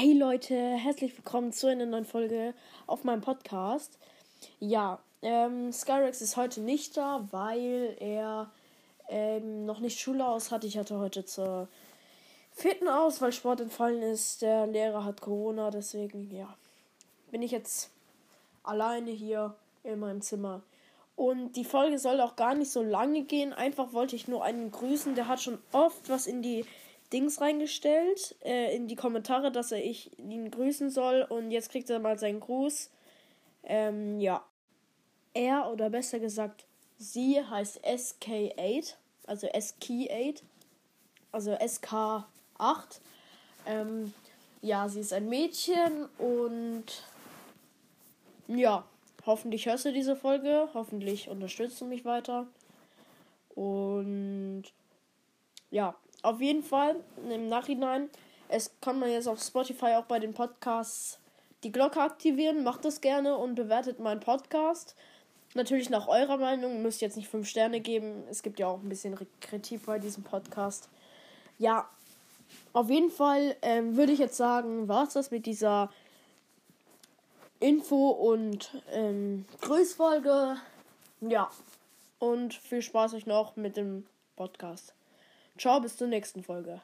Hey Leute, herzlich willkommen zu einer neuen Folge auf meinem Podcast. Ja, ähm, Skyrex ist heute nicht da, weil er ähm, noch nicht Schule aus hat. Ich hatte heute zur vierten aus, weil Sport entfallen ist. Der Lehrer hat Corona, deswegen ja, bin ich jetzt alleine hier in meinem Zimmer. Und die Folge soll auch gar nicht so lange gehen. Einfach wollte ich nur einen grüßen. Der hat schon oft was in die Dings reingestellt, äh, in die Kommentare, dass er ich ihn grüßen soll. Und jetzt kriegt er mal seinen Gruß. Ähm, ja. Er, oder besser gesagt, sie heißt SK8, also SK8, also SK8. Ähm, ja, sie ist ein Mädchen und ja, hoffentlich hörst du diese Folge, hoffentlich unterstützt du mich weiter. Und ja, auf jeden Fall im Nachhinein, es kann man jetzt auf Spotify auch bei den Podcasts die Glocke aktivieren. Macht das gerne und bewertet meinen Podcast. Natürlich nach eurer Meinung. Müsst jetzt nicht fünf Sterne geben. Es gibt ja auch ein bisschen Kritik bei diesem Podcast. Ja, auf jeden Fall ähm, würde ich jetzt sagen, war es das mit dieser Info- und ähm, Grüßfolge. Ja, und viel Spaß euch noch mit dem Podcast. Ciao, bis zur nächsten Folge.